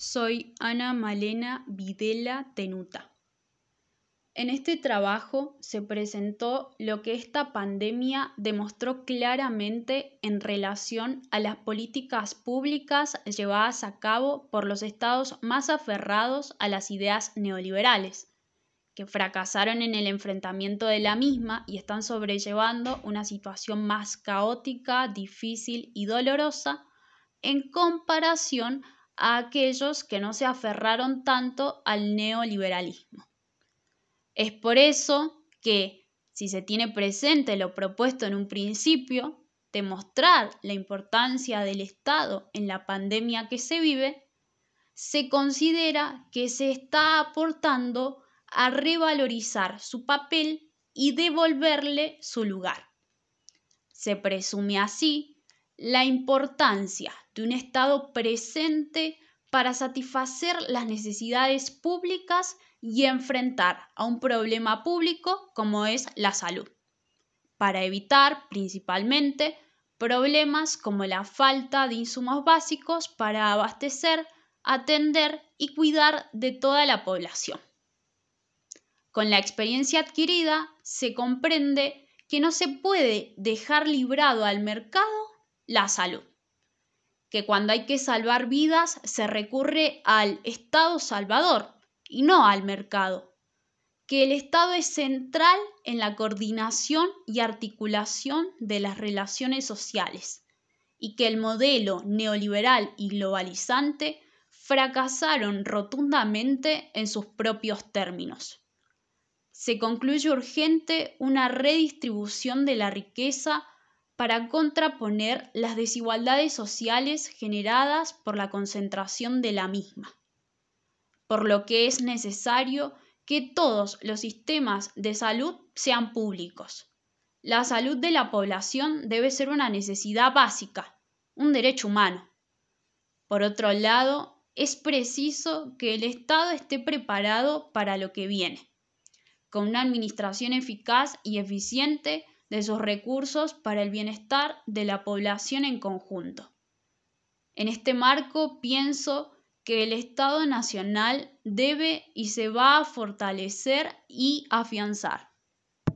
soy Ana Malena Videla Tenuta. En este trabajo se presentó lo que esta pandemia demostró claramente en relación a las políticas públicas llevadas a cabo por los estados más aferrados a las ideas neoliberales, que fracasaron en el enfrentamiento de la misma y están sobrellevando una situación más caótica, difícil y dolorosa en comparación a aquellos que no se aferraron tanto al neoliberalismo. Es por eso que, si se tiene presente lo propuesto en un principio, demostrar la importancia del Estado en la pandemia que se vive, se considera que se está aportando a revalorizar su papel y devolverle su lugar. Se presume así la importancia de un Estado presente para satisfacer las necesidades públicas y enfrentar a un problema público como es la salud, para evitar principalmente problemas como la falta de insumos básicos para abastecer, atender y cuidar de toda la población. Con la experiencia adquirida se comprende que no se puede dejar librado al mercado la salud, que cuando hay que salvar vidas se recurre al Estado Salvador, y no al mercado. Que el Estado es central en la coordinación y articulación de las relaciones sociales y que el modelo neoliberal y globalizante fracasaron rotundamente en sus propios términos. Se concluye urgente una redistribución de la riqueza para contraponer las desigualdades sociales generadas por la concentración de la misma por lo que es necesario que todos los sistemas de salud sean públicos. La salud de la población debe ser una necesidad básica, un derecho humano. Por otro lado, es preciso que el Estado esté preparado para lo que viene, con una administración eficaz y eficiente de sus recursos para el bienestar de la población en conjunto. En este marco pienso que el Estado Nacional debe y se va a fortalecer y afianzar.